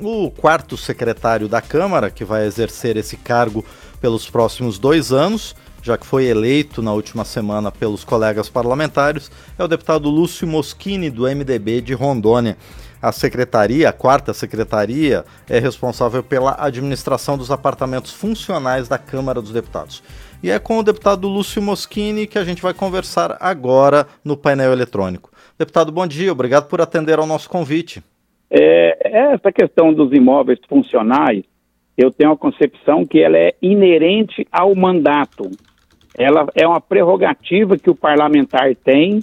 o quarto secretário da Câmara, que vai exercer esse cargo pelos próximos dois anos, já que foi eleito na última semana pelos colegas parlamentares, é o deputado Lúcio Moschini, do MDB de Rondônia. A secretaria, a quarta secretaria, é responsável pela administração dos apartamentos funcionais da Câmara dos Deputados. E é com o deputado Lúcio Moschini que a gente vai conversar agora no painel eletrônico. Deputado, bom dia, obrigado por atender ao nosso convite. Essa questão dos imóveis funcionais, eu tenho a concepção que ela é inerente ao mandato ela é uma prerrogativa que o parlamentar tem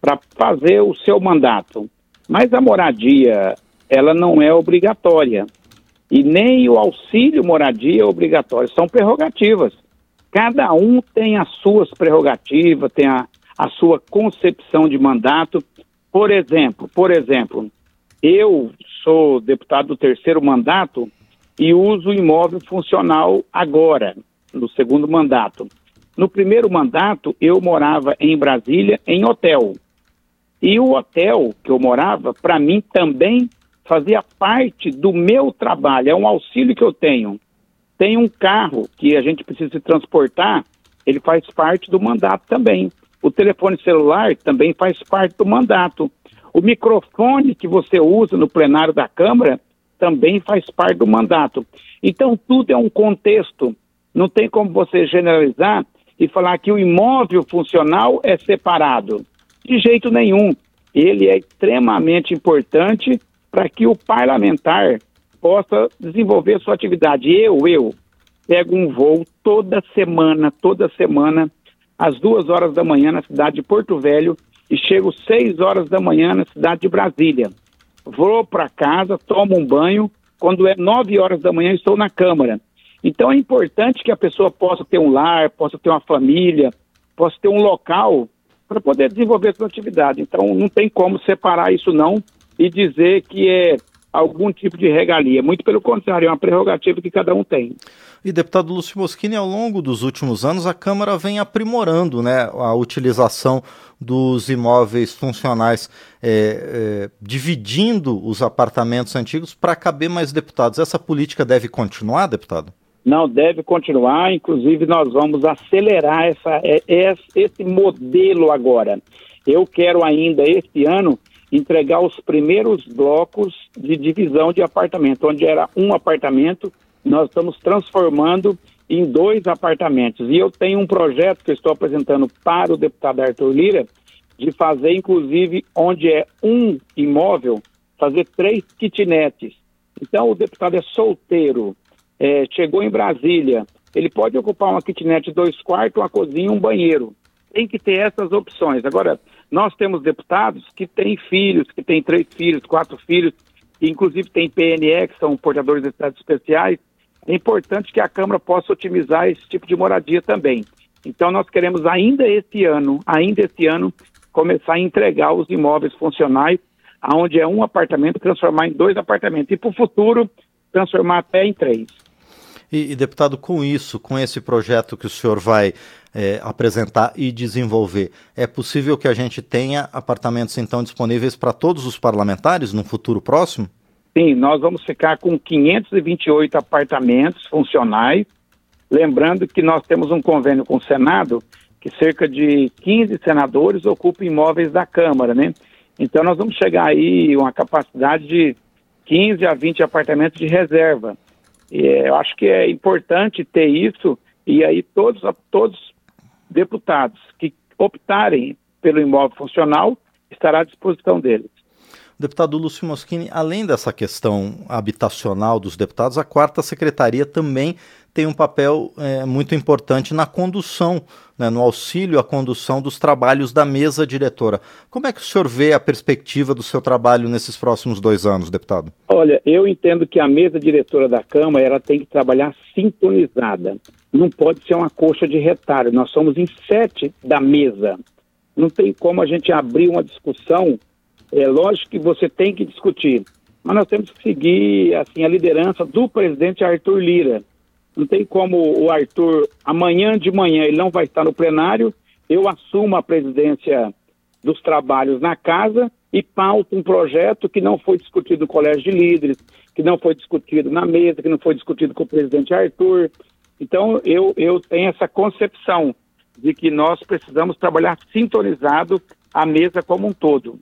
para fazer o seu mandato. Mas a moradia, ela não é obrigatória. E nem o auxílio moradia é obrigatório, são prerrogativas. Cada um tem as suas prerrogativas, tem a, a sua concepção de mandato. Por exemplo, por exemplo, eu sou deputado do terceiro mandato e uso imóvel funcional agora, no segundo mandato. No primeiro mandato, eu morava em Brasília, em hotel. E o hotel que eu morava, para mim, também fazia parte do meu trabalho, é um auxílio que eu tenho. Tem um carro que a gente precisa se transportar, ele faz parte do mandato também. O telefone celular também faz parte do mandato. O microfone que você usa no plenário da Câmara também faz parte do mandato. Então, tudo é um contexto. Não tem como você generalizar e falar que o imóvel funcional é separado. De jeito nenhum. Ele é extremamente importante para que o parlamentar possa desenvolver sua atividade. Eu, eu, pego um voo toda semana, toda semana, às duas horas da manhã na cidade de Porto Velho e chego seis horas da manhã na cidade de Brasília. Vou para casa, tomo um banho, quando é nove horas da manhã estou na Câmara. Então é importante que a pessoa possa ter um lar, possa ter uma família, possa ter um local para poder desenvolver sua atividade. Então não tem como separar isso não e dizer que é algum tipo de regalia. Muito pelo contrário, é uma prerrogativa que cada um tem. E deputado Lúcio Moschini, ao longo dos últimos anos, a Câmara vem aprimorando né, a utilização dos imóveis funcionais, é, é, dividindo os apartamentos antigos para caber mais deputados. Essa política deve continuar, deputado? não deve continuar. Inclusive, nós vamos acelerar essa, é, esse modelo agora. Eu quero ainda este ano entregar os primeiros blocos de divisão de apartamento, onde era um apartamento, nós estamos transformando em dois apartamentos. E eu tenho um projeto que estou apresentando para o deputado Arthur Lira, de fazer, inclusive, onde é um imóvel, fazer três kitnets. Então, o deputado é solteiro, é, chegou em Brasília, ele pode ocupar uma kitnet dois quartos, uma cozinha, um banheiro. Tem que ter essas opções. Agora, nós temos deputados que têm filhos, que têm três filhos, quatro filhos, que inclusive têm PNE, que são portadores de estados especiais. É importante que a Câmara possa otimizar esse tipo de moradia também. Então, nós queremos ainda esse ano, ainda esse ano, começar a entregar os imóveis funcionais, aonde é um apartamento, transformar em dois apartamentos. E para o futuro, transformar até em três. E, e, deputado, com isso, com esse projeto que o senhor vai é, apresentar e desenvolver, é possível que a gente tenha apartamentos então disponíveis para todos os parlamentares no futuro próximo? Sim, nós vamos ficar com 528 apartamentos funcionais. Lembrando que nós temos um convênio com o Senado que cerca de 15 senadores ocupam imóveis da Câmara, né? Então nós vamos chegar aí uma capacidade de 15 a 20 apartamentos de reserva. E eu acho que é importante ter isso e aí todos, todos deputados que optarem pelo imóvel funcional estará à disposição deles. Deputado Lúcio Moschini, além dessa questão habitacional dos deputados, a quarta secretaria também tem um papel é, muito importante na condução, né, no auxílio à condução dos trabalhos da mesa diretora. Como é que o senhor vê a perspectiva do seu trabalho nesses próximos dois anos, deputado? Olha, eu entendo que a mesa diretora da Câmara ela tem que trabalhar sintonizada. Não pode ser uma coxa de retalho. Nós somos em sete da mesa. Não tem como a gente abrir uma discussão é lógico que você tem que discutir, mas nós temos que seguir assim a liderança do presidente Arthur Lira. Não tem como o Arthur amanhã de manhã ele não vai estar no plenário, eu assumo a presidência dos trabalhos na casa e pauto um projeto que não foi discutido no colégio de líderes, que não foi discutido na mesa, que não foi discutido com o presidente Arthur. Então, eu, eu tenho essa concepção de que nós precisamos trabalhar sintonizado a mesa como um todo.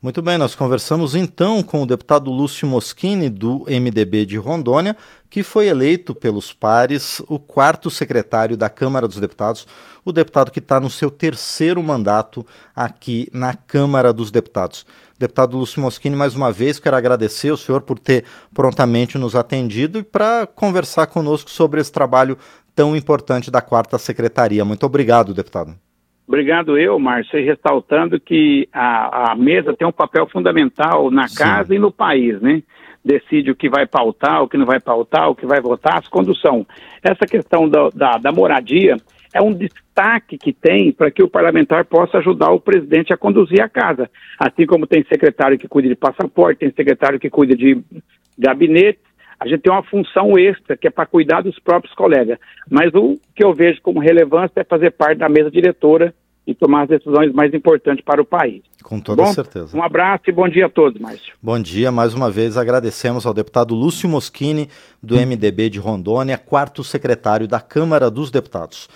Muito bem, nós conversamos então com o deputado Lúcio Moschini, do MDB de Rondônia, que foi eleito pelos pares o quarto secretário da Câmara dos Deputados, o deputado que está no seu terceiro mandato aqui na Câmara dos Deputados. Deputado Lúcio Moschini, mais uma vez quero agradecer o senhor por ter prontamente nos atendido e para conversar conosco sobre esse trabalho tão importante da quarta secretaria. Muito obrigado, deputado. Obrigado eu, Márcio, ressaltando que a, a, mesa tem um papel fundamental na Sim. casa e no país, né? Decide o que vai pautar, o que não vai pautar, o que vai votar, as condução. Essa questão da, da, da moradia é um destaque que tem para que o parlamentar possa ajudar o presidente a conduzir a casa. Assim como tem secretário que cuida de passaporte, tem secretário que cuida de gabinete, a gente tem uma função extra que é para cuidar dos próprios colegas. Mas o que eu vejo como relevância é fazer parte da mesa diretora e tomar as decisões mais importantes para o país. Com toda bom? certeza. Um abraço e bom dia a todos, Márcio. Bom dia, mais uma vez agradecemos ao deputado Lúcio Moschini, do MDB de Rondônia, quarto secretário da Câmara dos Deputados.